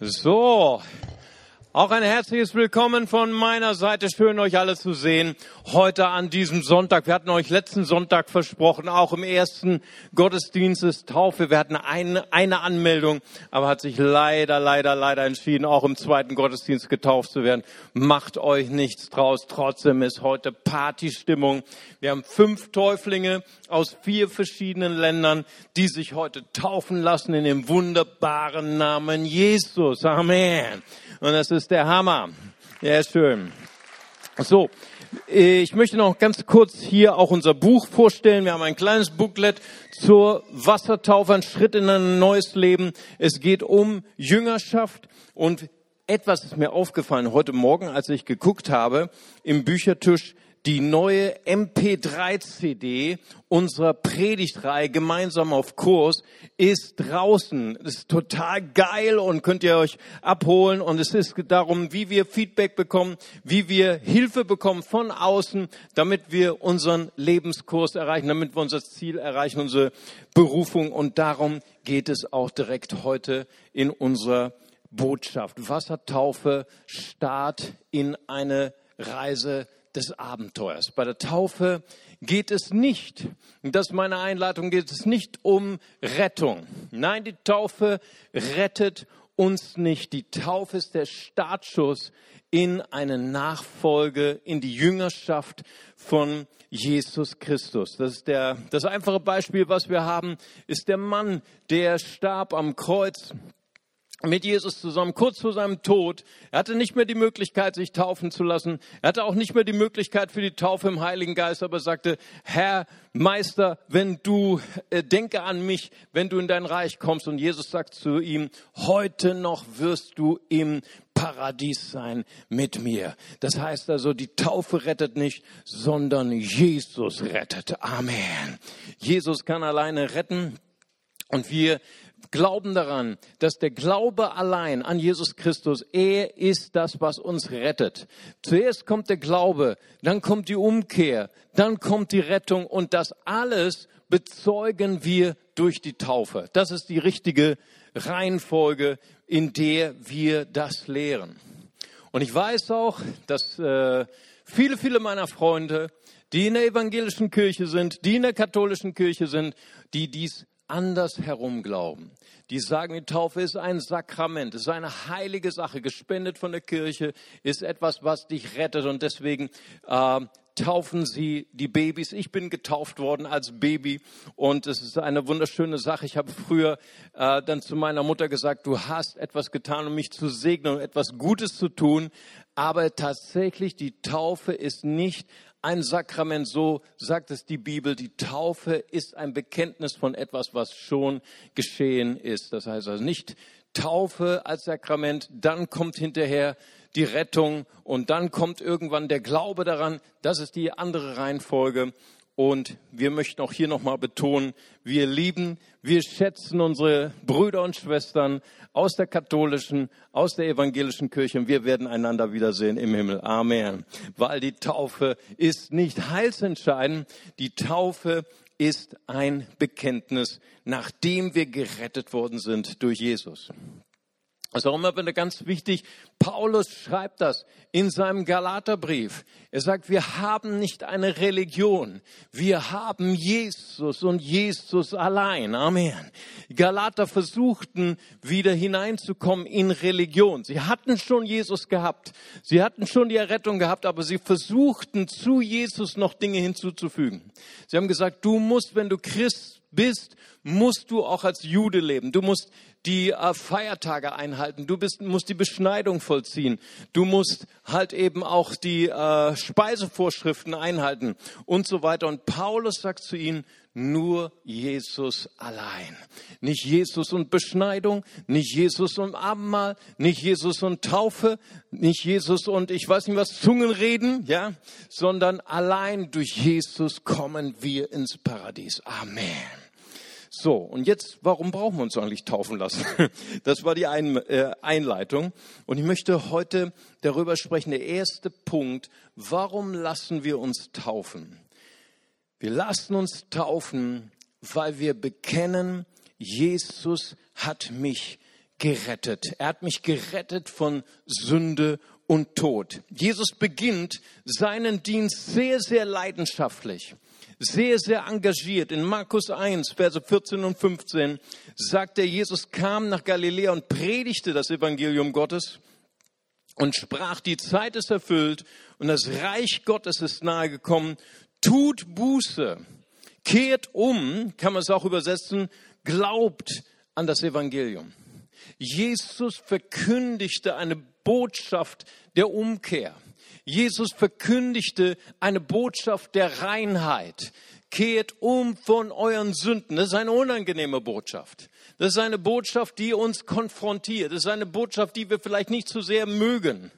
So, auch ein herzliches Willkommen von meiner Seite. Schön, euch alle zu sehen. Heute an diesem Sonntag. Wir hatten euch letzten Sonntag versprochen, auch im ersten Gottesdienst ist Taufe. Wir hatten eine, eine Anmeldung, aber hat sich leider, leider, leider entschieden, auch im zweiten Gottesdienst getauft zu werden. Macht euch nichts draus. Trotzdem ist heute Partystimmung. Wir haben fünf Täuflinge aus vier verschiedenen Ländern, die sich heute taufen lassen in dem wunderbaren Namen Jesus. Amen. Und das ist der Hammer. Ja, schön. So, ich möchte noch ganz kurz hier auch unser Buch vorstellen. Wir haben ein kleines Booklet zur Wassertaufe, ein Schritt in ein neues Leben. Es geht um Jüngerschaft und etwas ist mir aufgefallen heute Morgen, als ich geguckt habe im Büchertisch die neue MP3-CD unserer Predigtreihe gemeinsam auf Kurs ist draußen. ist total geil und könnt ihr euch abholen. Und es ist darum, wie wir Feedback bekommen, wie wir Hilfe bekommen von außen, damit wir unseren Lebenskurs erreichen, damit wir unser Ziel erreichen, unsere Berufung. Und darum geht es auch direkt heute in unserer Botschaft. Wassertaufe, Start in eine Reise des Abenteuers. Bei der Taufe geht es nicht, das ist meine Einleitung, geht es nicht um Rettung. Nein, die Taufe rettet uns nicht. Die Taufe ist der Startschuss in eine Nachfolge, in die Jüngerschaft von Jesus Christus. Das ist der, das einfache Beispiel, was wir haben, ist der Mann, der starb am Kreuz mit Jesus zusammen, kurz vor seinem Tod. Er hatte nicht mehr die Möglichkeit, sich taufen zu lassen. Er hatte auch nicht mehr die Möglichkeit für die Taufe im Heiligen Geist, aber sagte, Herr, Meister, wenn du, äh, denke an mich, wenn du in dein Reich kommst. Und Jesus sagt zu ihm, heute noch wirst du im Paradies sein mit mir. Das heißt also, die Taufe rettet nicht, sondern Jesus rettet. Amen. Jesus kann alleine retten. Und wir glauben daran, dass der Glaube allein an Jesus Christus, er ist das, was uns rettet. Zuerst kommt der Glaube, dann kommt die Umkehr, dann kommt die Rettung und das alles bezeugen wir durch die Taufe. Das ist die richtige Reihenfolge, in der wir das lehren. Und ich weiß auch, dass äh, viele, viele meiner Freunde, die in der evangelischen Kirche sind, die in der katholischen Kirche sind, die dies anders herum glauben. Die sagen, die Taufe ist ein Sakrament, ist eine heilige Sache, gespendet von der Kirche, ist etwas, was dich rettet und deswegen äh, taufen sie die Babys. Ich bin getauft worden als Baby und es ist eine wunderschöne Sache. Ich habe früher äh, dann zu meiner Mutter gesagt, du hast etwas getan, um mich zu segnen und etwas Gutes zu tun. Aber tatsächlich, die Taufe ist nicht ein Sakrament, so sagt es die Bibel. Die Taufe ist ein Bekenntnis von etwas, was schon geschehen ist. Das heißt also nicht Taufe als Sakrament, dann kommt hinterher die Rettung und dann kommt irgendwann der Glaube daran. Das ist die andere Reihenfolge. Und wir möchten auch hier nochmal betonen, wir lieben, wir schätzen unsere Brüder und Schwestern aus der katholischen, aus der evangelischen Kirche und wir werden einander wiedersehen im Himmel. Amen. Weil die Taufe ist nicht heilsentscheidend. Die Taufe ist ein Bekenntnis, nachdem wir gerettet worden sind durch Jesus. Das ist auch immer wieder ganz wichtig. Paulus schreibt das in seinem Galaterbrief. Er sagt, wir haben nicht eine Religion. Wir haben Jesus und Jesus allein. Amen. Galater versuchten wieder hineinzukommen in Religion. Sie hatten schon Jesus gehabt. Sie hatten schon die Errettung gehabt, aber sie versuchten zu Jesus noch Dinge hinzuzufügen. Sie haben gesagt, du musst, wenn du Christ bist, musst du auch als Jude leben. Du musst die äh, Feiertage einhalten. Du bist, musst die Beschneidung vollziehen. Du musst halt eben auch die äh, Speisevorschriften einhalten und so weiter. Und Paulus sagt zu ihnen, nur Jesus allein. Nicht Jesus und Beschneidung, nicht Jesus und Abendmahl, nicht Jesus und Taufe, nicht Jesus und ich weiß nicht was, Zungenreden, ja, sondern allein durch Jesus kommen wir ins Paradies. Amen. So, und jetzt, warum brauchen wir uns eigentlich taufen lassen? Das war die äh, Einleitung. Und ich möchte heute darüber sprechen, der erste Punkt, warum lassen wir uns taufen? Wir lassen uns taufen, weil wir bekennen, Jesus hat mich gerettet. Er hat mich gerettet von Sünde und Tod. Jesus beginnt seinen Dienst sehr, sehr leidenschaftlich, sehr, sehr engagiert. In Markus 1, Verse 14 und 15 sagt er, Jesus kam nach Galiläa und predigte das Evangelium Gottes und sprach, die Zeit ist erfüllt und das Reich Gottes ist nahe gekommen. Tut Buße, kehrt um, kann man es auch übersetzen, glaubt an das Evangelium. Jesus verkündigte eine Botschaft der Umkehr. Jesus verkündigte eine Botschaft der Reinheit. Kehrt um von euren Sünden. Das ist eine unangenehme Botschaft. Das ist eine Botschaft, die uns konfrontiert. Das ist eine Botschaft, die wir vielleicht nicht so sehr mögen.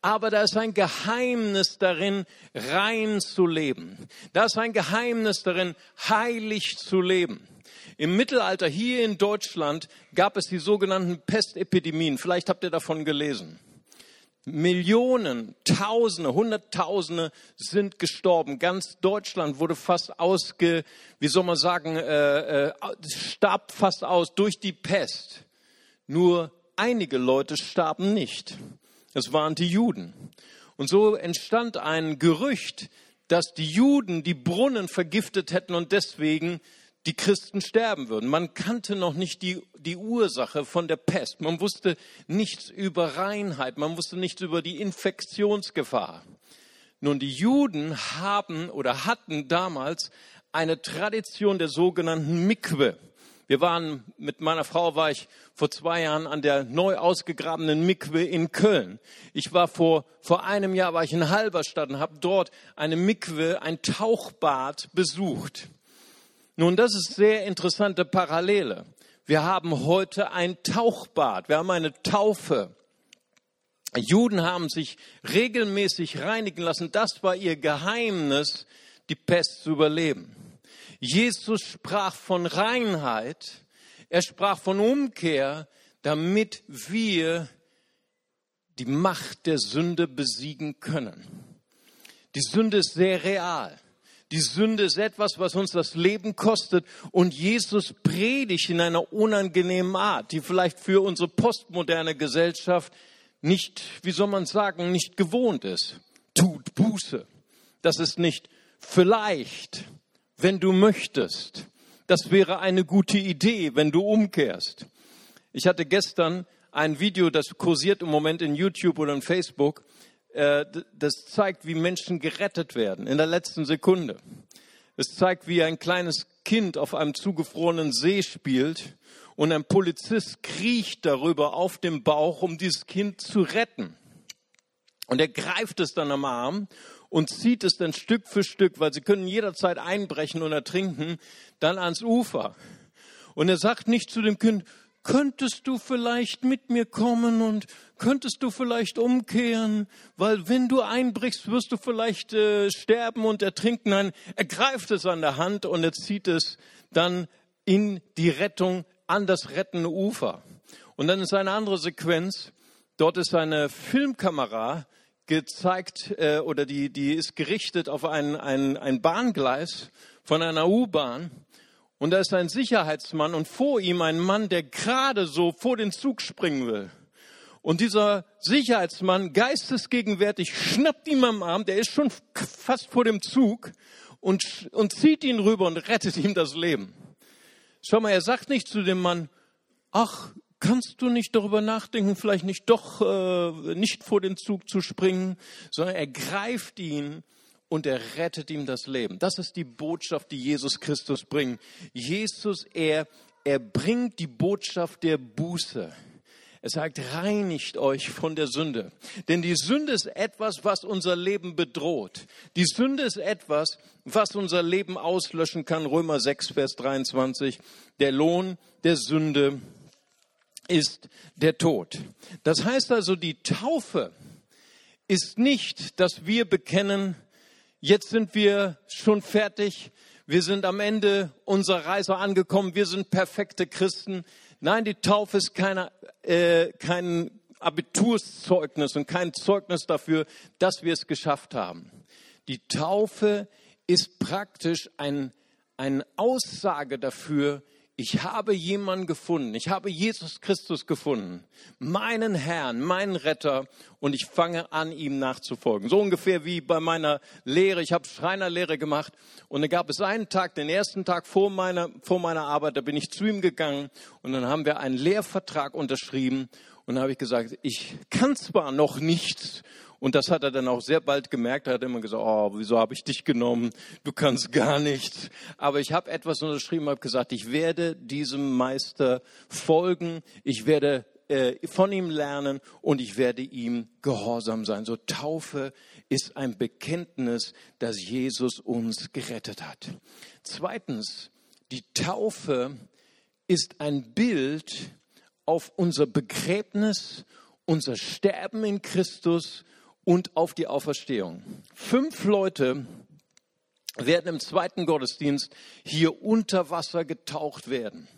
Aber da ist ein Geheimnis darin, rein zu leben. Da ist ein Geheimnis darin, heilig zu leben. Im Mittelalter hier in Deutschland gab es die sogenannten Pestepidemien. Vielleicht habt ihr davon gelesen. Millionen, Tausende, Hunderttausende sind gestorben. Ganz Deutschland wurde fast ausge, wie soll man sagen, äh, äh, starb fast aus durch die Pest. Nur einige Leute starben nicht. Es waren die Juden. Und so entstand ein Gerücht, dass die Juden die Brunnen vergiftet hätten und deswegen die Christen sterben würden. Man kannte noch nicht die, die Ursache von der Pest. Man wusste nichts über Reinheit. Man wusste nichts über die Infektionsgefahr. Nun, die Juden haben oder hatten damals eine Tradition der sogenannten Mikwe. Wir waren, mit meiner Frau war ich vor zwei Jahren an der neu ausgegrabenen Mikwe in Köln. Ich war vor, vor einem Jahr war ich in Halberstadt und habe dort eine Mikwe, ein Tauchbad besucht. Nun, das ist sehr interessante Parallele. Wir haben heute ein Tauchbad, wir haben eine Taufe. Juden haben sich regelmäßig reinigen lassen. Das war ihr Geheimnis, die Pest zu überleben. Jesus sprach von Reinheit, er sprach von Umkehr, damit wir die Macht der Sünde besiegen können. Die Sünde ist sehr real. Die Sünde ist etwas, was uns das Leben kostet. Und Jesus predigt in einer unangenehmen Art, die vielleicht für unsere postmoderne Gesellschaft nicht, wie soll man sagen, nicht gewohnt ist. Tut Buße. Das ist nicht vielleicht, wenn du möchtest. Das wäre eine gute Idee, wenn du umkehrst. Ich hatte gestern ein Video, das kursiert im Moment in YouTube oder in Facebook. Äh, das zeigt, wie Menschen gerettet werden in der letzten Sekunde. Es zeigt, wie ein kleines Kind auf einem zugefrorenen See spielt und ein Polizist kriecht darüber auf dem Bauch, um dieses Kind zu retten. Und er greift es dann am Arm und zieht es dann Stück für Stück, weil sie können jederzeit einbrechen und ertrinken, dann ans Ufer. Und er sagt nicht zu dem Kind, könntest du vielleicht mit mir kommen und könntest du vielleicht umkehren, weil wenn du einbrichst, wirst du vielleicht äh, sterben und ertrinken. Nein, er greift es an der Hand und er zieht es dann in die Rettung an das rettende Ufer. Und dann ist eine andere Sequenz. Dort ist eine Filmkamera gezeigt äh, oder die, die ist gerichtet auf ein, ein, ein Bahngleis von einer U-Bahn. Und da ist ein Sicherheitsmann und vor ihm ein Mann, der gerade so vor den Zug springen will. Und dieser Sicherheitsmann, geistesgegenwärtig, schnappt ihm am Arm, der ist schon fast vor dem Zug und, und zieht ihn rüber und rettet ihm das Leben. Schau mal, er sagt nicht zu dem Mann, ach, kannst du nicht darüber nachdenken, vielleicht nicht doch äh, nicht vor den Zug zu springen, sondern er greift ihn und er rettet ihm das Leben. Das ist die Botschaft, die Jesus Christus bringt. Jesus, er, er bringt die Botschaft der Buße. Er sagt, reinigt euch von der Sünde. Denn die Sünde ist etwas, was unser Leben bedroht. Die Sünde ist etwas, was unser Leben auslöschen kann. Römer 6, Vers 23. Der Lohn der Sünde ist der Tod. Das heißt also, die Taufe ist nicht, dass wir bekennen, jetzt sind wir schon fertig, wir sind am Ende unserer Reise angekommen, wir sind perfekte Christen. Nein, die Taufe ist keine, äh, kein Abiturszeugnis und kein Zeugnis dafür, dass wir es geschafft haben. Die Taufe ist praktisch ein, eine Aussage dafür, ich habe jemanden gefunden, ich habe Jesus Christus gefunden, meinen Herrn, meinen Retter. Und ich fange an, ihm nachzufolgen. So ungefähr wie bei meiner Lehre. Ich habe Schreinerlehre gemacht. Und da gab es einen Tag, den ersten Tag vor meiner, vor meiner Arbeit, da bin ich zu ihm gegangen. Und dann haben wir einen Lehrvertrag unterschrieben. Und da habe ich gesagt, ich kann zwar noch nichts und das hat er dann auch sehr bald gemerkt. Er hat immer gesagt, oh, wieso habe ich dich genommen? Du kannst gar nichts. Aber ich habe etwas unterschrieben, habe gesagt, ich werde diesem Meister folgen. Ich werde äh, von ihm lernen und ich werde ihm gehorsam sein. So Taufe ist ein Bekenntnis, dass Jesus uns gerettet hat. Zweitens, die Taufe ist ein Bild auf unser Begräbnis, unser Sterben in Christus und auf die Auferstehung. Fünf Leute werden im zweiten Gottesdienst hier unter Wasser getaucht werden.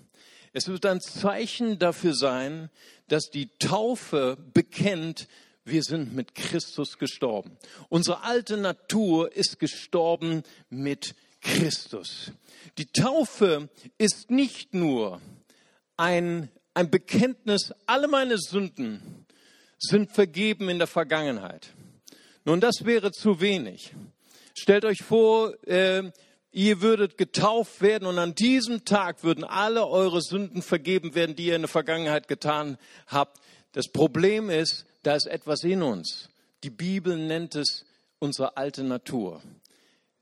Es wird ein Zeichen dafür sein, dass die Taufe bekennt, wir sind mit Christus gestorben. Unsere alte Natur ist gestorben mit Christus. Die Taufe ist nicht nur ein, ein Bekenntnis, alle meine Sünden sind vergeben in der Vergangenheit. Nun, das wäre zu wenig. Stellt euch vor, äh, ihr würdet getauft werden und an diesem Tag würden alle eure Sünden vergeben werden, die ihr in der Vergangenheit getan habt. Das Problem ist, da ist etwas in uns. Die Bibel nennt es unsere alte Natur.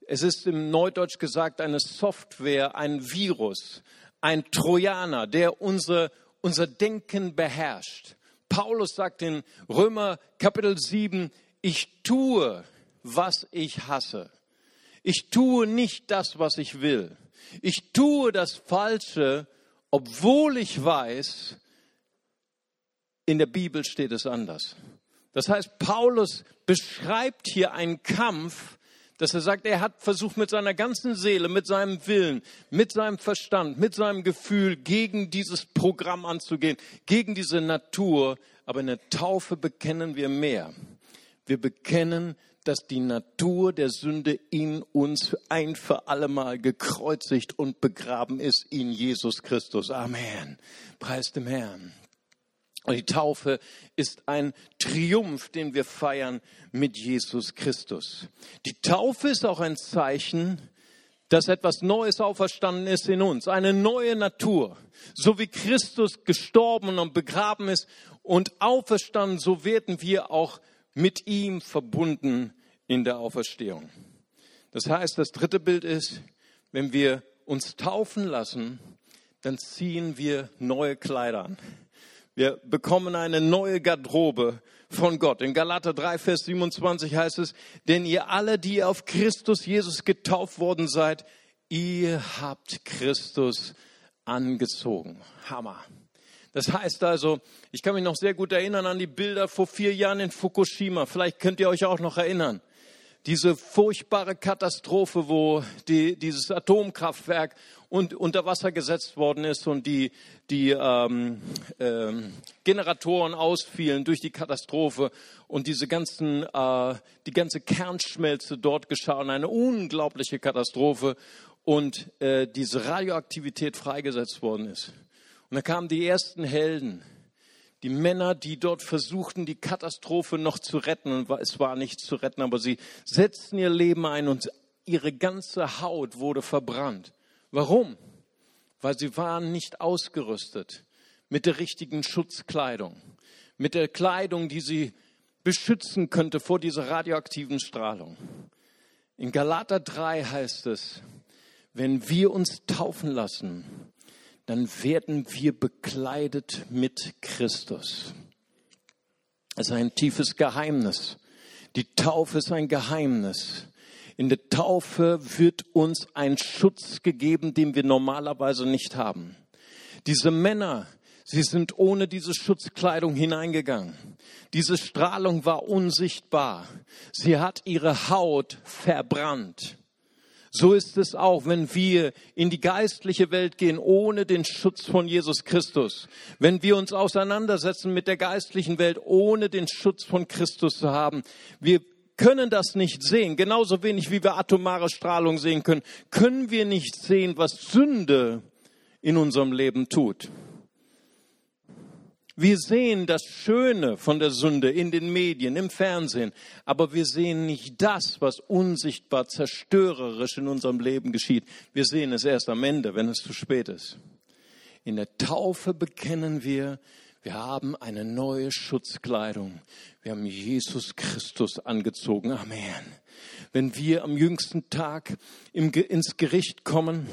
Es ist im Neudeutsch gesagt eine Software, ein Virus, ein Trojaner, der unser, unser Denken beherrscht. Paulus sagt in Römer Kapitel 7, ich tue, was ich hasse. Ich tue nicht das, was ich will. Ich tue das Falsche, obwohl ich weiß, in der Bibel steht es anders. Das heißt, Paulus beschreibt hier einen Kampf, dass er sagt, er hat versucht mit seiner ganzen Seele, mit seinem Willen, mit seinem Verstand, mit seinem Gefühl gegen dieses Programm anzugehen, gegen diese Natur. Aber in der Taufe bekennen wir mehr. Wir bekennen, dass die Natur der Sünde in uns ein für allemal gekreuzigt und begraben ist in Jesus Christus. Amen. Preis dem Herrn. Und die Taufe ist ein Triumph, den wir feiern mit Jesus Christus. Die Taufe ist auch ein Zeichen, dass etwas Neues auferstanden ist in uns, eine neue Natur. So wie Christus gestorben und begraben ist und auferstanden, so werden wir auch mit ihm verbunden in der Auferstehung. Das heißt, das dritte Bild ist, wenn wir uns taufen lassen, dann ziehen wir neue Kleider an. Wir bekommen eine neue Garderobe von Gott. In Galater 3, Vers 27 heißt es, denn ihr alle, die auf Christus Jesus getauft worden seid, ihr habt Christus angezogen. Hammer. Das heißt also, ich kann mich noch sehr gut erinnern an die Bilder vor vier Jahren in Fukushima. Vielleicht könnt ihr euch auch noch erinnern diese furchtbare Katastrophe, wo die, dieses Atomkraftwerk und, unter Wasser gesetzt worden ist und die, die ähm, ähm, Generatoren ausfielen durch die Katastrophe und diese ganzen, äh, die ganze Kernschmelze dort geschah und eine unglaubliche Katastrophe und äh, diese Radioaktivität freigesetzt worden ist. Und da kamen die ersten Helden die Männer, die dort versuchten, die Katastrophe noch zu retten, und es war nicht zu retten, aber sie setzten ihr Leben ein und ihre ganze Haut wurde verbrannt. Warum? Weil sie waren nicht ausgerüstet mit der richtigen Schutzkleidung, mit der Kleidung, die sie beschützen könnte vor dieser radioaktiven Strahlung. In Galater 3 heißt es, wenn wir uns taufen lassen, dann werden wir bekleidet mit Christus. Es ist ein tiefes Geheimnis. Die Taufe ist ein Geheimnis. In der Taufe wird uns ein Schutz gegeben, den wir normalerweise nicht haben. Diese Männer, sie sind ohne diese Schutzkleidung hineingegangen. Diese Strahlung war unsichtbar. Sie hat ihre Haut verbrannt. So ist es auch, wenn wir in die geistliche Welt gehen ohne den Schutz von Jesus Christus. Wenn wir uns auseinandersetzen mit der geistlichen Welt ohne den Schutz von Christus zu haben. Wir können das nicht sehen. Genauso wenig wie wir atomare Strahlung sehen können, können wir nicht sehen, was Sünde in unserem Leben tut. Wir sehen das Schöne von der Sünde in den Medien, im Fernsehen, aber wir sehen nicht das, was unsichtbar zerstörerisch in unserem Leben geschieht. Wir sehen es erst am Ende, wenn es zu spät ist. In der Taufe bekennen wir, wir haben eine neue Schutzkleidung. Wir haben Jesus Christus angezogen. Amen. Wenn wir am jüngsten Tag ins Gericht kommen,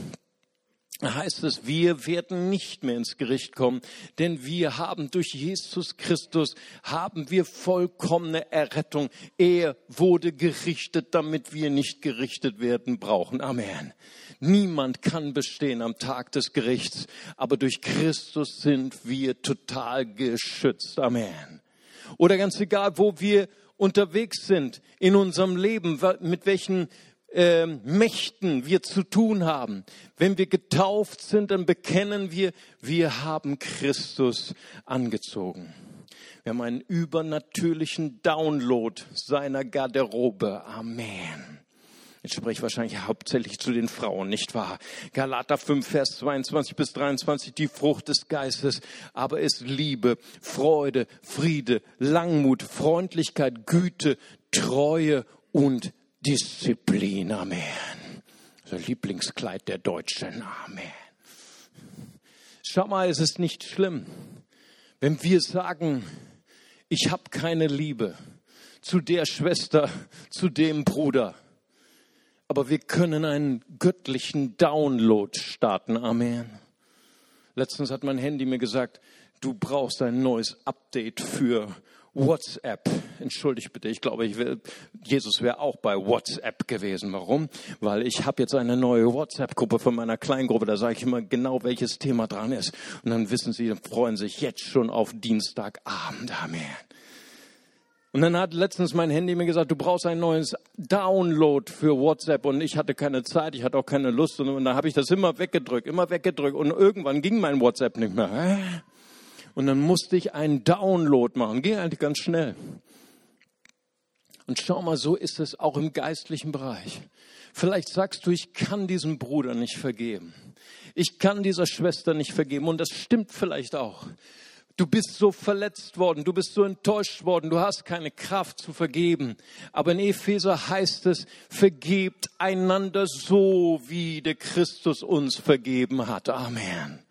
heißt es, wir werden nicht mehr ins Gericht kommen, denn wir haben durch Jesus Christus, haben wir vollkommene Errettung. Er wurde gerichtet, damit wir nicht gerichtet werden brauchen. Amen. Niemand kann bestehen am Tag des Gerichts, aber durch Christus sind wir total geschützt. Amen. Oder ganz egal, wo wir unterwegs sind in unserem Leben, mit welchen äh, Mächten wir zu tun haben. Wenn wir getauft sind, dann bekennen wir, wir haben Christus angezogen. Wir haben einen übernatürlichen Download seiner Garderobe. Amen. Jetzt spreche ich wahrscheinlich hauptsächlich zu den Frauen, nicht wahr? Galater 5, Vers 22 bis 23, die Frucht des Geistes, aber ist Liebe, Freude, Friede, Langmut, Freundlichkeit, Güte, Treue und Disziplin. Amen. Das Lieblingskleid der Deutschen. Amen. Schau mal, es ist nicht schlimm, wenn wir sagen, ich habe keine Liebe zu der Schwester, zu dem Bruder. Aber wir können einen göttlichen Download starten. Amen. Letztens hat mein Handy mir gesagt, du brauchst ein neues Update für WhatsApp. Entschuldigt bitte, ich glaube, ich will, Jesus wäre auch bei WhatsApp gewesen. Warum? Weil ich habe jetzt eine neue WhatsApp-Gruppe von meiner Kleingruppe. Da sage ich immer genau, welches Thema dran ist. Und dann wissen sie, freuen sich jetzt schon auf Dienstagabend. Amen. Und dann hat letztens mein Handy mir gesagt, du brauchst ein neues Download für WhatsApp. Und ich hatte keine Zeit, ich hatte auch keine Lust. Und dann habe ich das immer weggedrückt, immer weggedrückt. Und irgendwann ging mein WhatsApp nicht mehr. Und dann musste ich einen Download machen. Ging eigentlich ganz schnell. Und schau mal, so ist es auch im geistlichen Bereich. Vielleicht sagst du, ich kann diesem Bruder nicht vergeben. Ich kann dieser Schwester nicht vergeben. Und das stimmt vielleicht auch. Du bist so verletzt worden, du bist so enttäuscht worden, du hast keine Kraft zu vergeben. Aber in Epheser heißt es, vergebt einander so, wie der Christus uns vergeben hat. Amen.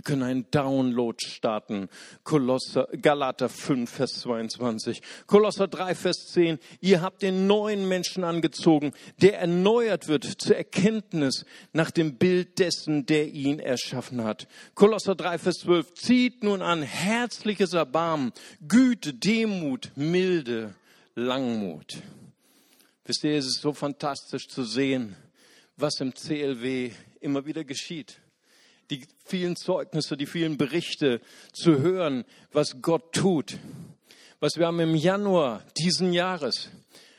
Wir können einen Download starten. Kolosser, Galater 5, Vers 22. Kolosser 3, Vers 10. Ihr habt den neuen Menschen angezogen, der erneuert wird zur Erkenntnis nach dem Bild dessen, der ihn erschaffen hat. Kolosser 3, Vers 12. Zieht nun an herzliches Erbarmen, Güte, Demut, Milde, Langmut. Wisst ihr, es ist so fantastisch zu sehen, was im CLW immer wieder geschieht die vielen Zeugnisse, die vielen Berichte zu hören, was Gott tut. Was wir haben im Januar diesen Jahres,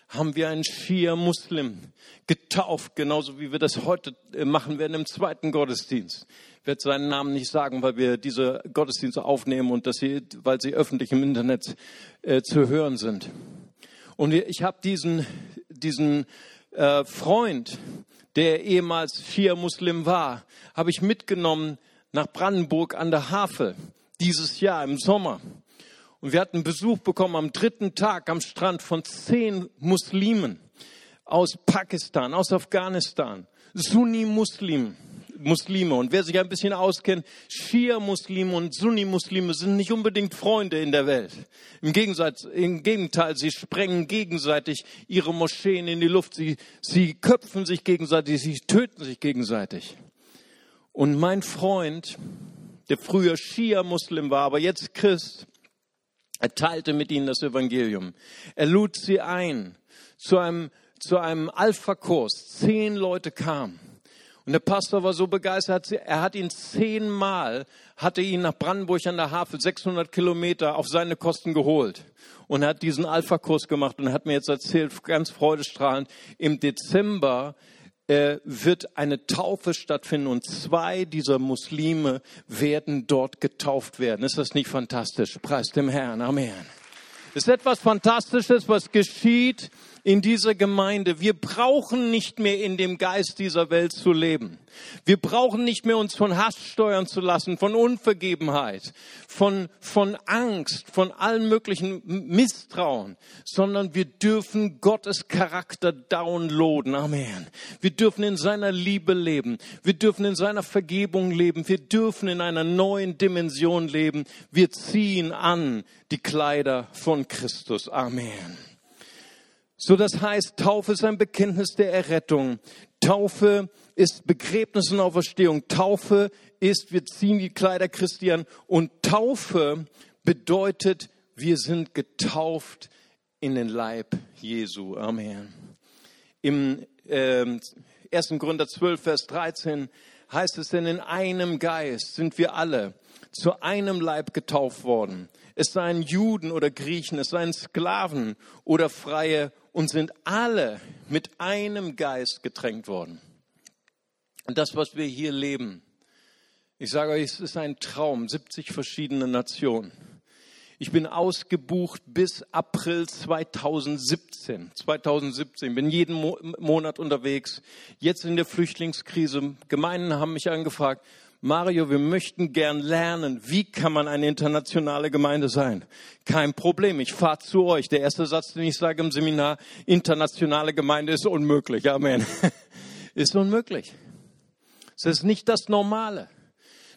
haben wir einen Schia-Muslim getauft, genauso wie wir das heute äh, machen werden im zweiten Gottesdienst. Ich werde seinen Namen nicht sagen, weil wir diese Gottesdienste aufnehmen und dass sie, weil sie öffentlich im Internet äh, zu hören sind. Und ich habe diesen, diesen äh, Freund, der ehemals Schia-Muslim war, habe ich mitgenommen nach Brandenburg an der Havel dieses Jahr im Sommer. Und wir hatten Besuch bekommen am dritten Tag am Strand von zehn Muslimen aus Pakistan, aus Afghanistan, Sunni-Muslimen. Muslime. Und wer sich ein bisschen auskennt, Shia-Muslime und Sunni-Muslime sind nicht unbedingt Freunde in der Welt. Im, Im Gegenteil, sie sprengen gegenseitig ihre Moscheen in die Luft. Sie, sie köpfen sich gegenseitig, sie töten sich gegenseitig. Und mein Freund, der früher Shia-Muslim war, aber jetzt Christ, er teilte mit ihnen das Evangelium. Er lud sie ein zu einem, zu einem Alpha-Kurs. Zehn Leute kamen. Und der Pastor war so begeistert, er hat ihn zehnmal, hatte ihn nach Brandenburg an der Havel, 600 Kilometer, auf seine Kosten geholt. Und hat diesen Alpha-Kurs gemacht und hat mir jetzt erzählt, ganz freudestrahlend, im Dezember äh, wird eine Taufe stattfinden und zwei dieser Muslime werden dort getauft werden. Ist das nicht fantastisch? Preis dem Herrn. Amen. Ist etwas Fantastisches, was geschieht, in dieser Gemeinde, wir brauchen nicht mehr in dem Geist dieser Welt zu leben. Wir brauchen nicht mehr uns von Hass steuern zu lassen, von Unvergebenheit, von, von Angst, von allen möglichen Misstrauen, sondern wir dürfen Gottes Charakter downloaden. Amen. Wir dürfen in seiner Liebe leben. Wir dürfen in seiner Vergebung leben. Wir dürfen in einer neuen Dimension leben. Wir ziehen an die Kleider von Christus. Amen. So, das heißt, Taufe ist ein Bekenntnis der Errettung. Taufe ist Begräbnis und Auferstehung. Taufe ist, wir ziehen die Kleider Christi an. Und Taufe bedeutet, wir sind getauft in den Leib Jesu. Amen. Im äh, 1. Gründer 12, Vers 13 heißt es, denn in einem Geist sind wir alle zu einem Leib getauft worden. Es seien Juden oder Griechen, es seien Sklaven oder Freie und sind alle mit einem Geist getränkt worden. Und das, was wir hier leben, ich sage euch, es ist ein Traum, 70 verschiedene Nationen. Ich bin ausgebucht bis April 2017. 2017 bin jeden Monat unterwegs. Jetzt in der Flüchtlingskrise. Gemeinden haben mich angefragt, Mario, wir möchten gern lernen, wie kann man eine internationale Gemeinde sein? Kein Problem, ich fahre zu euch. Der erste Satz, den ich sage im Seminar, internationale Gemeinde ist unmöglich. Amen. ist unmöglich. Es ist nicht das Normale.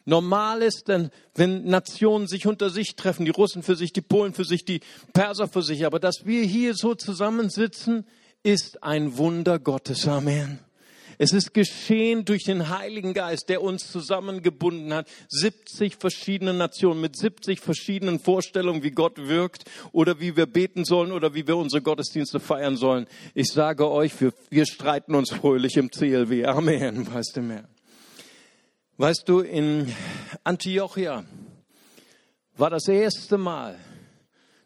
Normal ist denn, wenn Nationen sich unter sich treffen, die Russen für sich, die Polen für sich, die Perser für sich. Aber dass wir hier so zusammensitzen, ist ein Wunder Gottes. Amen. Es ist geschehen durch den Heiligen Geist, der uns zusammengebunden hat. 70 verschiedene Nationen mit 70 verschiedenen Vorstellungen, wie Gott wirkt oder wie wir beten sollen oder wie wir unsere Gottesdienste feiern sollen. Ich sage euch, wir, wir streiten uns fröhlich im CLW. Amen, weißt du mehr. Weißt du, in Antiochia war das erste Mal,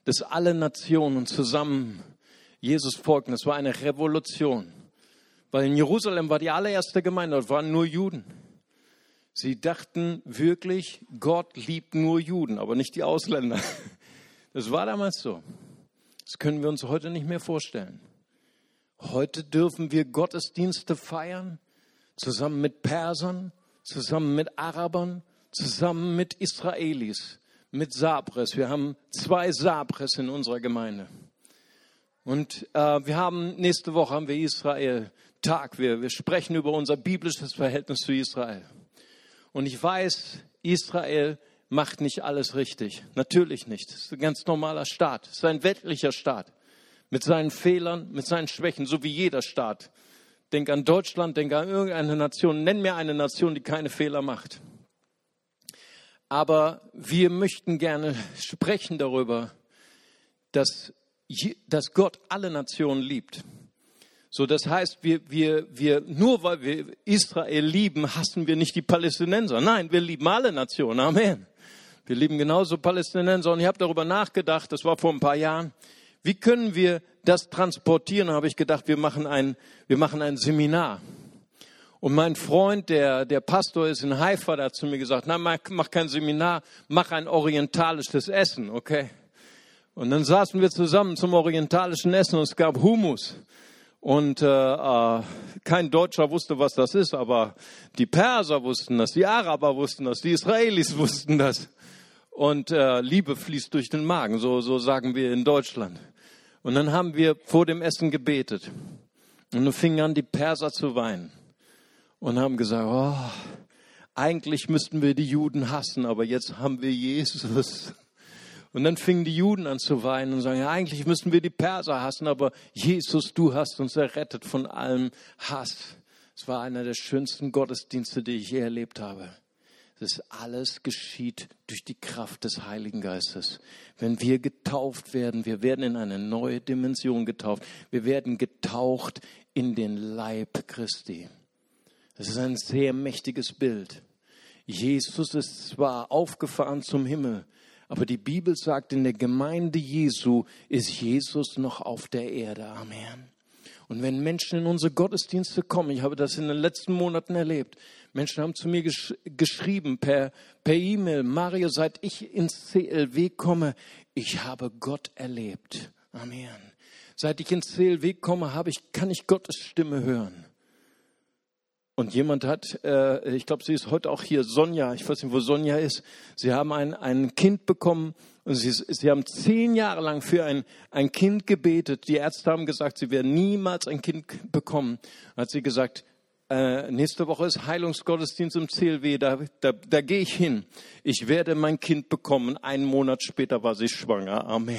dass alle Nationen zusammen Jesus folgten. Es war eine Revolution. Weil in Jerusalem war die allererste Gemeinde, dort waren nur Juden. Sie dachten wirklich, Gott liebt nur Juden, aber nicht die Ausländer. Das war damals so. Das können wir uns heute nicht mehr vorstellen. Heute dürfen wir Gottesdienste feiern, zusammen mit Persern, zusammen mit Arabern, zusammen mit Israelis, mit Sabres. Wir haben zwei Sabres in unserer Gemeinde. Und äh, wir haben nächste Woche haben wir Israel Tag. Wir, wir sprechen über unser biblisches Verhältnis zu Israel. Und ich weiß, Israel macht nicht alles richtig. Natürlich nicht. Es ist ein ganz normaler Staat. Es ist ein weltlicher Staat. Mit seinen Fehlern, mit seinen Schwächen, so wie jeder Staat. Denk an Deutschland, denk an irgendeine Nation. Nenn mir eine Nation, die keine Fehler macht. Aber wir möchten gerne sprechen darüber, dass, dass Gott alle Nationen liebt. So, das heißt, wir, wir, wir, nur weil wir Israel lieben, hassen wir nicht die Palästinenser. Nein, wir lieben alle Nationen. Amen. Wir lieben genauso Palästinenser. Und ich habe darüber nachgedacht, das war vor ein paar Jahren, wie können wir das transportieren? Da habe ich gedacht, wir machen ein, wir machen ein Seminar. Und mein Freund, der, der Pastor ist in Haifa, der hat zu mir gesagt, nein, mach, mach kein Seminar, mach ein orientalisches Essen, okay? Und dann saßen wir zusammen zum orientalischen Essen und es gab Humus. Und äh, äh, kein Deutscher wusste, was das ist, aber die Perser wussten das, die Araber wussten das, die Israelis wussten das. Und äh, Liebe fließt durch den Magen, so, so sagen wir in Deutschland. Und dann haben wir vor dem Essen gebetet. Und dann fingen an, die Perser zu weinen. Und haben gesagt, oh, eigentlich müssten wir die Juden hassen, aber jetzt haben wir Jesus. Und dann fingen die Juden an zu weinen und sagen, ja, eigentlich müssten wir die Perser hassen, aber Jesus, du hast uns errettet von allem Hass. Es war einer der schönsten Gottesdienste, die ich je erlebt habe. Das alles geschieht durch die Kraft des Heiligen Geistes. Wenn wir getauft werden, wir werden in eine neue Dimension getauft. Wir werden getaucht in den Leib Christi. Das ist ein sehr mächtiges Bild. Jesus ist zwar aufgefahren zum Himmel, aber die Bibel sagt, in der Gemeinde Jesu ist Jesus noch auf der Erde. Amen. Und wenn Menschen in unsere Gottesdienste kommen, ich habe das in den letzten Monaten erlebt, Menschen haben zu mir gesch geschrieben per, per E-Mail, Mario, seit ich ins CLW komme, ich habe Gott erlebt. Amen. Seit ich ins Seelweg komme, habe ich, kann ich Gottes Stimme hören. Und jemand hat, äh, ich glaube, sie ist heute auch hier, Sonja, ich weiß nicht, wo Sonja ist. Sie haben ein, ein Kind bekommen und sie, sie haben zehn Jahre lang für ein, ein Kind gebetet. Die Ärzte haben gesagt, sie werden niemals ein Kind bekommen. Hat sie gesagt, äh, nächste Woche ist Heilungsgottesdienst im CLW, da, da, da gehe ich hin. Ich werde mein Kind bekommen. Einen Monat später war sie schwanger. Amen.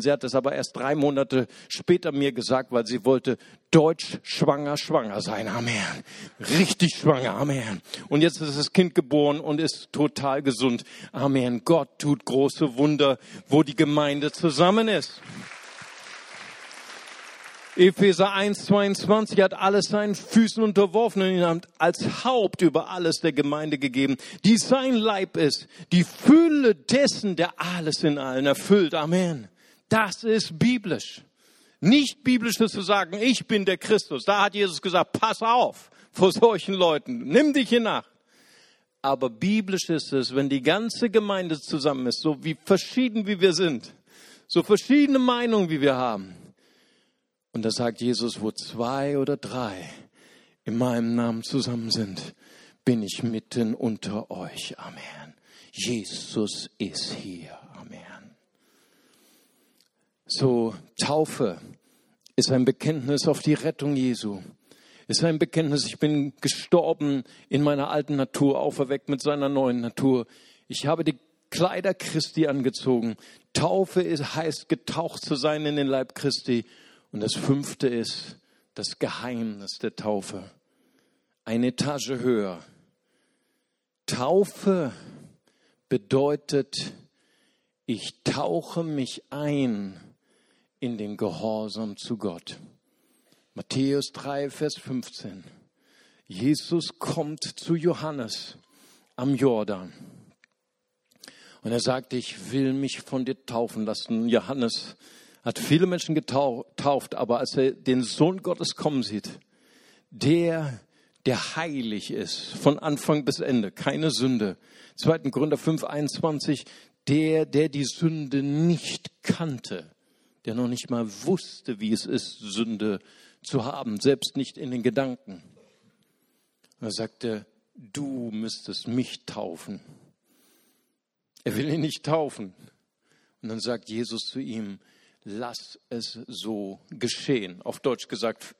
Sie hat das aber erst drei Monate später mir gesagt, weil sie wollte deutsch schwanger, schwanger sein. Amen. Richtig schwanger. Amen. Und jetzt ist das Kind geboren und ist total gesund. Amen. Gott tut große Wunder, wo die Gemeinde zusammen ist. Epheser 1, 22 hat alles seinen Füßen unterworfen und ihn als Haupt über alles der Gemeinde gegeben, die sein Leib ist, die Fülle dessen, der alles in allen erfüllt. Amen. Das ist biblisch. Nicht biblisch ist zu sagen, ich bin der Christus. Da hat Jesus gesagt, pass auf vor solchen Leuten. Nimm dich in Acht. Aber biblisch ist es, wenn die ganze Gemeinde zusammen ist, so wie verschieden wie wir sind, so verschiedene Meinungen wie wir haben, und da sagt Jesus, wo zwei oder drei in meinem Namen zusammen sind, bin ich mitten unter euch. Amen. Jesus ist hier. Amen. So, Taufe ist ein Bekenntnis auf die Rettung Jesu. Ist ein Bekenntnis, ich bin gestorben in meiner alten Natur, auferweckt mit seiner neuen Natur. Ich habe die Kleider Christi angezogen. Taufe ist, heißt, getaucht zu sein in den Leib Christi. Und das fünfte ist das Geheimnis der Taufe. Eine Etage höher. Taufe bedeutet, ich tauche mich ein in den Gehorsam zu Gott. Matthäus 3, Vers 15. Jesus kommt zu Johannes am Jordan. Und er sagt, ich will mich von dir taufen lassen. Johannes hat viele Menschen getauft, aber als er den Sohn Gottes kommen sieht, der, der heilig ist, von Anfang bis Ende, keine Sünde. 2. Gründer 5, 21, der, der die Sünde nicht kannte, der noch nicht mal wusste, wie es ist, Sünde zu haben, selbst nicht in den Gedanken. Er sagte, du müsstest mich taufen. Er will ihn nicht taufen. Und dann sagt Jesus zu ihm, lass es so geschehen. Auf Deutsch gesagt,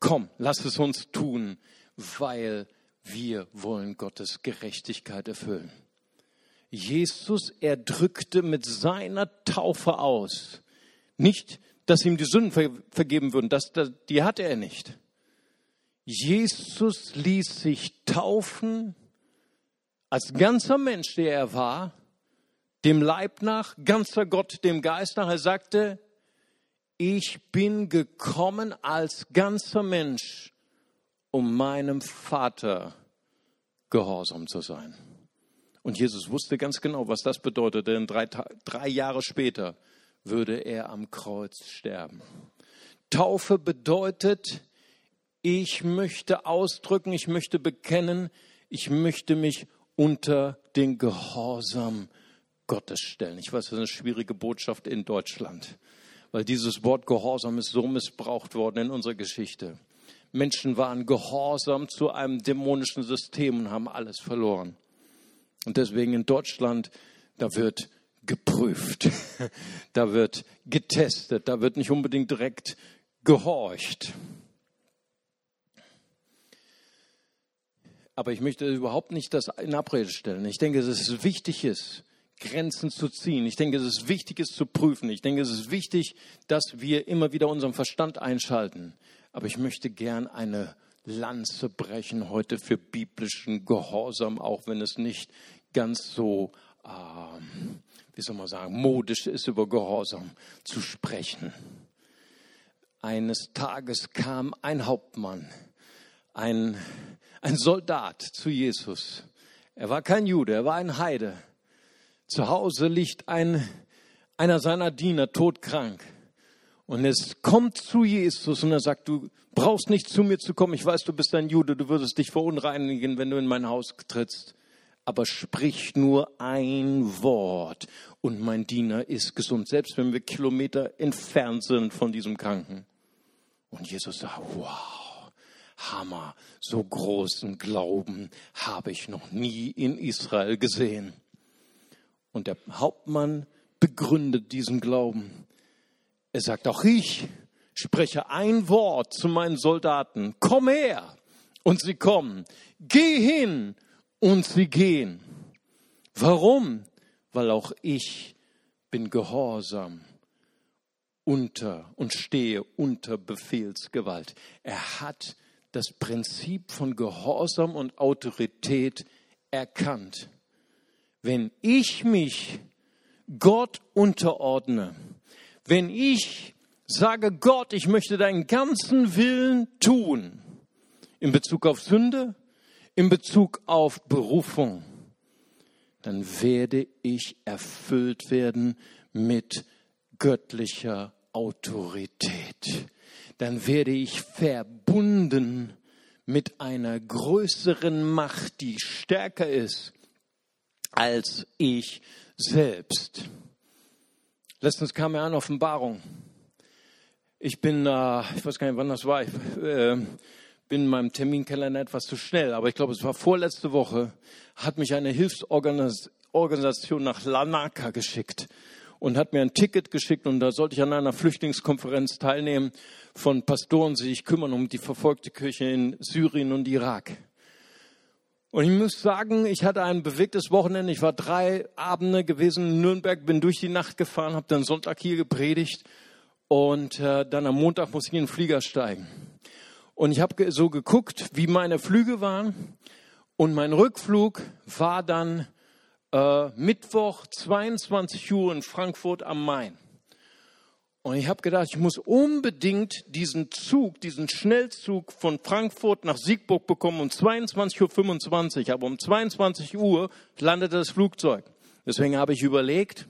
komm, lass es uns tun, weil wir wollen Gottes Gerechtigkeit erfüllen. Jesus, er drückte mit seiner Taufe aus, nicht, dass ihm die Sünden vergeben würden, das, das, die hatte er nicht. Jesus ließ sich taufen als ganzer Mensch, der er war, dem Leib nach, ganzer Gott, dem Geist nach. Er sagte, ich bin gekommen als ganzer Mensch, um meinem Vater gehorsam zu sein. Und Jesus wusste ganz genau, was das bedeutet, denn drei, drei Jahre später würde er am Kreuz sterben. Taufe bedeutet, ich möchte ausdrücken, ich möchte bekennen, ich möchte mich unter den Gehorsam Gottes stellen. Ich weiß, das ist eine schwierige Botschaft in Deutschland, weil dieses Wort Gehorsam ist so missbraucht worden in unserer Geschichte. Menschen waren gehorsam zu einem dämonischen System und haben alles verloren. Und deswegen in Deutschland, da wird geprüft, da wird getestet, da wird nicht unbedingt direkt gehorcht. Aber ich möchte überhaupt nicht das in Abrede stellen. Ich denke, dass es wichtig ist, Grenzen zu ziehen. Ich denke, es ist wichtig, es zu prüfen. Ich denke, es ist wichtig, dass wir immer wieder unseren Verstand einschalten. Aber ich möchte gern eine Lanze brechen heute für biblischen Gehorsam, auch wenn es nicht ganz so, ähm, wie soll man sagen, modisch ist, über Gehorsam zu sprechen. Eines Tages kam ein Hauptmann, ein, ein Soldat zu Jesus. Er war kein Jude, er war ein Heide. Zu Hause liegt ein, einer seiner Diener todkrank. Und es kommt zu Jesus und er sagt, du brauchst nicht zu mir zu kommen. Ich weiß, du bist ein Jude, du würdest dich verunreinigen, wenn du in mein Haus trittst. aber sprich nur ein Wort und mein Diener ist gesund, selbst wenn wir Kilometer entfernt sind von diesem Kranken. Und Jesus sagt, wow, Hammer, so großen Glauben habe ich noch nie in Israel gesehen. Und der Hauptmann begründet diesen Glauben. Er sagt, auch ich spreche ein Wort zu meinen Soldaten, komm her. Und sie kommen. Geh hin. Und sie gehen. Warum? Weil auch ich bin gehorsam unter und stehe unter Befehlsgewalt. Er hat das Prinzip von Gehorsam und Autorität erkannt. Wenn ich mich Gott unterordne, wenn ich sage, Gott, ich möchte deinen ganzen Willen tun, in Bezug auf Sünde, in Bezug auf Berufung, dann werde ich erfüllt werden mit göttlicher Autorität. Dann werde ich verbunden mit einer größeren Macht, die stärker ist als ich selbst. Letztens kam mir eine Offenbarung. Ich bin, äh, ich weiß gar nicht, wann das war. Ich äh, bin in meinem Terminkalender etwas zu schnell, aber ich glaube, es war vorletzte Woche, hat mich eine Hilfsorganisation nach Lanaka geschickt und hat mir ein Ticket geschickt und da sollte ich an einer Flüchtlingskonferenz teilnehmen von Pastoren, die sich kümmern um die verfolgte Kirche in Syrien und Irak. Und ich muss sagen, ich hatte ein bewegtes Wochenende. Ich war drei Abende gewesen in Nürnberg, bin durch die Nacht gefahren, habe dann Sonntag hier gepredigt und äh, dann am Montag muss ich in den Flieger steigen. Und ich habe so geguckt, wie meine Flüge waren. Und mein Rückflug war dann äh, Mittwoch 22 Uhr in Frankfurt am Main. Und ich habe gedacht, ich muss unbedingt diesen Zug, diesen Schnellzug von Frankfurt nach Siegburg bekommen um 22.25 Uhr. Aber um 22 Uhr landete das Flugzeug. Deswegen habe ich überlegt,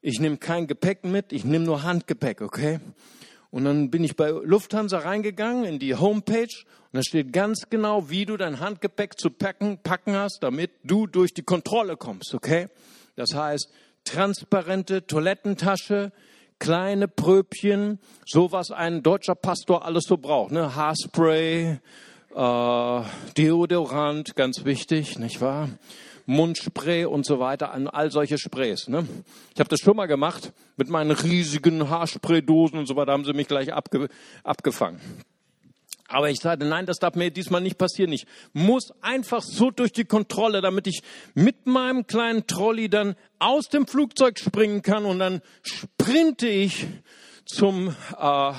ich nehme kein Gepäck mit, ich nehme nur Handgepäck, okay? Und dann bin ich bei Lufthansa reingegangen in die Homepage und da steht ganz genau, wie du dein Handgepäck zu packen, packen hast, damit du durch die Kontrolle kommst, okay? Das heißt, transparente Toilettentasche, kleine Pröbchen, so was ein deutscher Pastor alles so braucht. Ne? Haarspray, äh, Deodorant, ganz wichtig, nicht wahr? Mundspray und so weiter, an all solche Sprays. Ne? Ich habe das schon mal gemacht mit meinen riesigen Haarspraydosen und so weiter, haben sie mich gleich abge abgefangen. Aber ich sagte, nein, das darf mir diesmal nicht passieren. Ich muss einfach so durch die Kontrolle, damit ich mit meinem kleinen Trolley dann aus dem Flugzeug springen kann und dann sprinte ich zum, äh,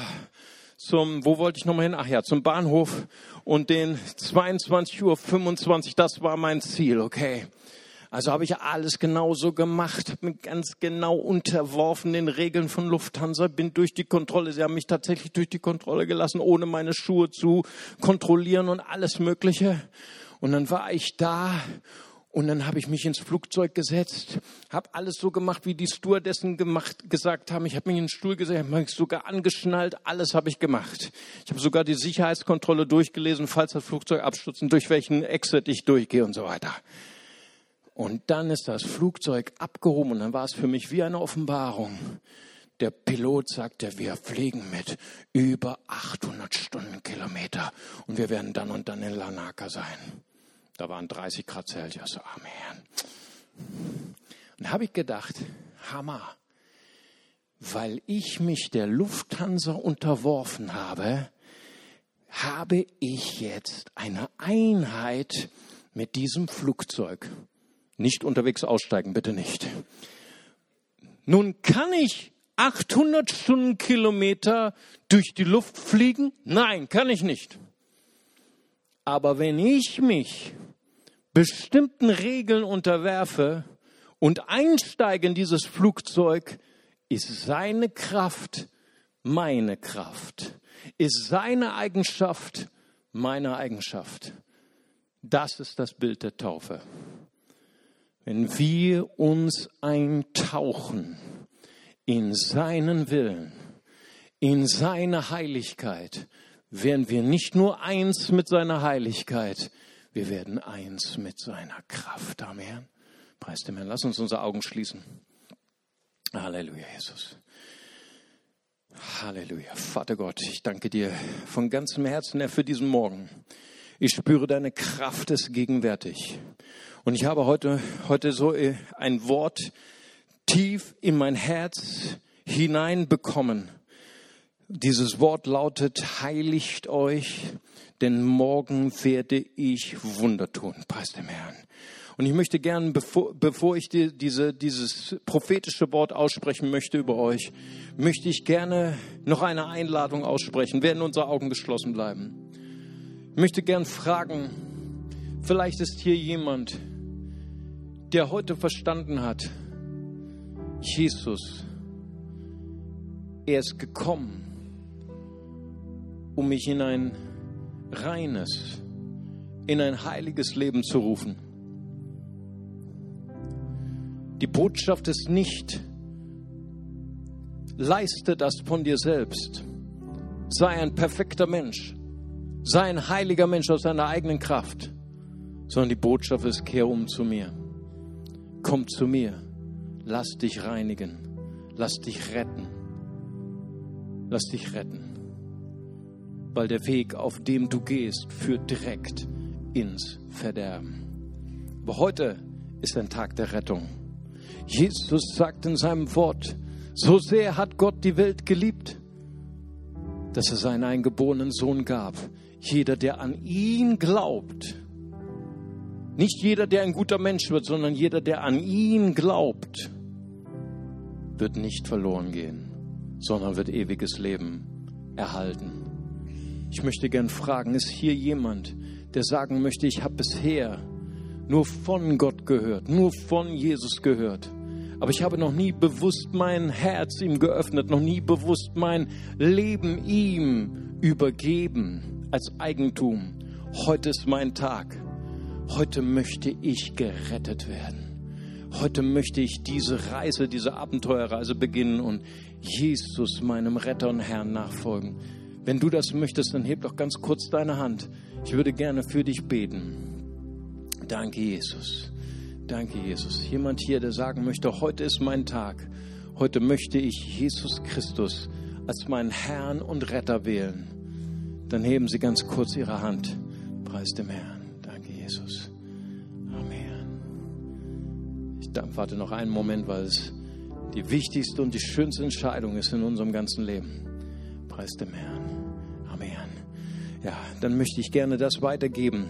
zum, wo wollte ich nochmal hin? Ach ja, zum Bahnhof und den 22.25 Uhr, das war mein Ziel, okay. Also habe ich alles genauso gemacht, habe mich ganz genau unterworfen den Regeln von Lufthansa, bin durch die Kontrolle. Sie haben mich tatsächlich durch die Kontrolle gelassen, ohne meine Schuhe zu kontrollieren und alles Mögliche. Und dann war ich da und dann habe ich mich ins Flugzeug gesetzt, habe alles so gemacht, wie die Stewardessen gemacht, gesagt haben. Ich habe mich in den Stuhl gesetzt, habe mich sogar angeschnallt, alles habe ich gemacht. Ich habe sogar die Sicherheitskontrolle durchgelesen, falls das Flugzeug abstürzt durch welchen Exit ich durchgehe und so weiter. Und dann ist das Flugzeug abgehoben und dann war es für mich wie eine Offenbarung. Der Pilot sagte, wir fliegen mit über 800 Stundenkilometer und wir werden dann und dann in Lanaka sein. Da waren 30 Grad Celsius. Amen. Und da habe ich gedacht, Hammer, weil ich mich der Lufthansa unterworfen habe, habe ich jetzt eine Einheit mit diesem Flugzeug. Nicht unterwegs aussteigen, bitte nicht. Nun kann ich 800 Stundenkilometer durch die Luft fliegen? Nein, kann ich nicht. Aber wenn ich mich bestimmten Regeln unterwerfe und einsteige in dieses Flugzeug, ist seine Kraft meine Kraft, ist seine Eigenschaft meine Eigenschaft. Das ist das Bild der Taufe. Wenn wir uns eintauchen in seinen Willen, in seine Heiligkeit, werden wir nicht nur eins mit seiner Heiligkeit, Wir werden eins mit seiner Kraft. Amen. Preis dem Herrn. Lass uns unsere Augen schließen. Halleluja, Jesus. Halleluja. Vater Gott, ich danke dir von ganzem Herzen, für diesen Morgen. Ich spüre deine Kraft ist gegenwärtig. Und ich habe heute, heute so äh, ein Wort tief in mein Herz hineinbekommen. Dieses Wort lautet, heiligt euch, denn morgen werde ich Wunder tun. Preis dem Herrn. Und ich möchte gern, bevor, bevor ich dir diese, dieses prophetische Wort aussprechen möchte über euch, möchte ich gerne noch eine Einladung aussprechen, werden unsere Augen geschlossen bleiben. Ich möchte gern fragen, vielleicht ist hier jemand, der heute verstanden hat, Jesus, er ist gekommen, um mich in ein reines, in ein heiliges Leben zu rufen. Die Botschaft ist nicht, leiste das von dir selbst. Sei ein perfekter Mensch. Sei ein heiliger Mensch aus deiner eigenen Kraft. Sondern die Botschaft ist, kehr um zu mir. Komm zu mir. Lass dich reinigen. Lass dich retten. Lass dich retten. Weil der Weg, auf dem du gehst, führt direkt ins Verderben. Aber heute ist ein Tag der Rettung. Jesus sagt in seinem Wort, so sehr hat Gott die Welt geliebt, dass er seinen eingeborenen Sohn gab. Jeder, der an ihn glaubt, nicht jeder, der ein guter Mensch wird, sondern jeder, der an ihn glaubt, wird nicht verloren gehen, sondern wird ewiges Leben erhalten. Ich möchte gern fragen, ist hier jemand, der sagen möchte, ich habe bisher nur von Gott gehört, nur von Jesus gehört. Aber ich habe noch nie bewusst mein Herz ihm geöffnet, noch nie bewusst mein Leben ihm übergeben als Eigentum. Heute ist mein Tag. Heute möchte ich gerettet werden. Heute möchte ich diese Reise, diese Abenteuerreise beginnen und Jesus, meinem Retter und Herrn, nachfolgen. Wenn du das möchtest, dann heb doch ganz kurz deine Hand. Ich würde gerne für dich beten. Danke, Jesus. Danke, Jesus. Jemand hier, der sagen möchte, heute ist mein Tag. Heute möchte ich Jesus Christus als meinen Herrn und Retter wählen. Dann heben Sie ganz kurz Ihre Hand. Preis dem Herrn. Jesus. Amen. Ich warte noch einen Moment, weil es die wichtigste und die schönste Entscheidung ist in unserem ganzen Leben. Preis dem Herrn. Amen. Ja, dann möchte ich gerne das weitergeben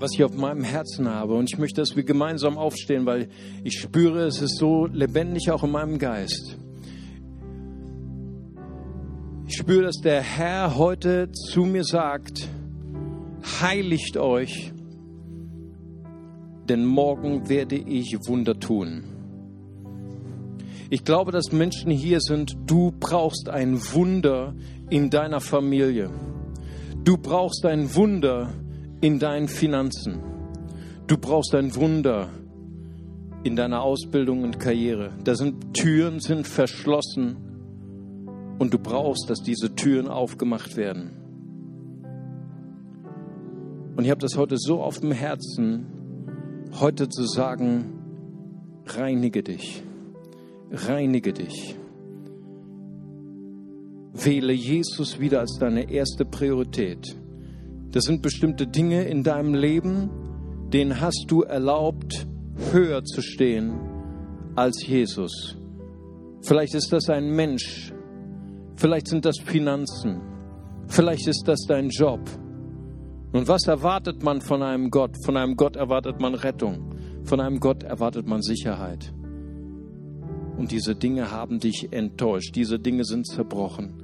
was ich auf meinem Herzen habe. Und ich möchte, dass wir gemeinsam aufstehen, weil ich spüre, es ist so lebendig auch in meinem Geist. Ich spüre, dass der Herr heute zu mir sagt, heiligt euch, denn morgen werde ich Wunder tun. Ich glaube, dass Menschen hier sind, du brauchst ein Wunder in deiner Familie. Du brauchst ein Wunder in in deinen Finanzen. Du brauchst ein Wunder in deiner Ausbildung und Karriere. Da sind Türen sind verschlossen und du brauchst, dass diese Türen aufgemacht werden. Und ich habe das heute so auf dem Herzen, heute zu sagen, reinige dich, reinige dich. Wähle Jesus wieder als deine erste Priorität. Das sind bestimmte Dinge in deinem Leben, denen hast du erlaubt, höher zu stehen als Jesus. Vielleicht ist das ein Mensch, vielleicht sind das Finanzen, vielleicht ist das dein Job. Und was erwartet man von einem Gott? Von einem Gott erwartet man Rettung, von einem Gott erwartet man Sicherheit. Und diese Dinge haben dich enttäuscht, diese Dinge sind zerbrochen.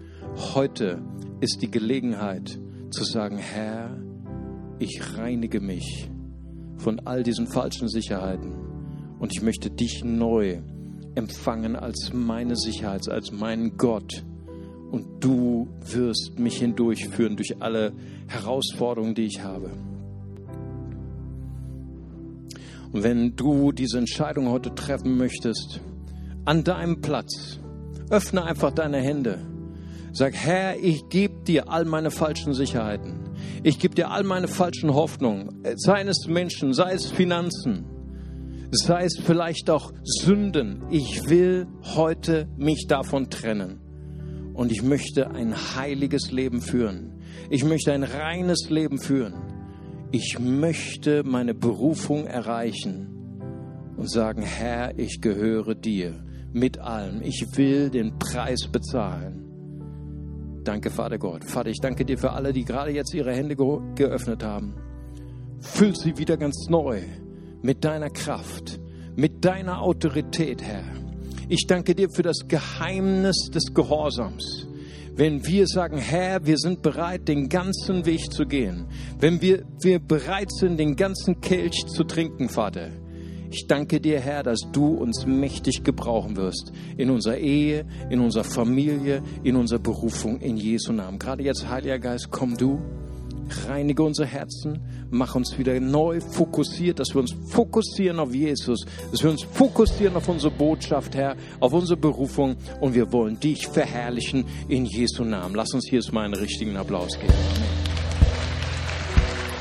Heute ist die Gelegenheit, zu sagen, Herr, ich reinige mich von all diesen falschen Sicherheiten und ich möchte dich neu empfangen als meine Sicherheit, als meinen Gott. Und du wirst mich hindurchführen durch alle Herausforderungen, die ich habe. Und wenn du diese Entscheidung heute treffen möchtest, an deinem Platz, öffne einfach deine Hände Sag, Herr, ich gebe dir all meine falschen Sicherheiten. Ich gebe dir all meine falschen Hoffnungen, sei es Menschen, sei es Finanzen, sei es vielleicht auch Sünden. Ich will heute mich davon trennen. Und ich möchte ein heiliges Leben führen. Ich möchte ein reines Leben führen. Ich möchte meine Berufung erreichen und sagen, Herr, ich gehöre dir mit allem. Ich will den Preis bezahlen. Danke, Vater Gott. Vater, ich danke dir für alle, die gerade jetzt ihre Hände geöffnet haben. Füll sie wieder ganz neu mit deiner Kraft, mit deiner Autorität, Herr. Ich danke dir für das Geheimnis des Gehorsams. Wenn wir sagen, Herr, wir sind bereit, den ganzen Weg zu gehen. Wenn wir, wir bereit sind, den ganzen Kelch zu trinken, Vater. Ich danke dir, Herr, dass du uns mächtig gebrauchen wirst. In unserer Ehe, in unserer Familie, in unserer Berufung, in Jesu Namen. Gerade jetzt, Heiliger Geist, komm du reinige unsere Herzen, mach uns wieder neu fokussiert, dass wir uns fokussieren auf Jesus, dass wir uns fokussieren auf unsere Botschaft, Herr, auf unsere Berufung und wir wollen dich verherrlichen in Jesu Namen. Lass uns hier mal einen richtigen Applaus geben.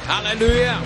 Halleluja!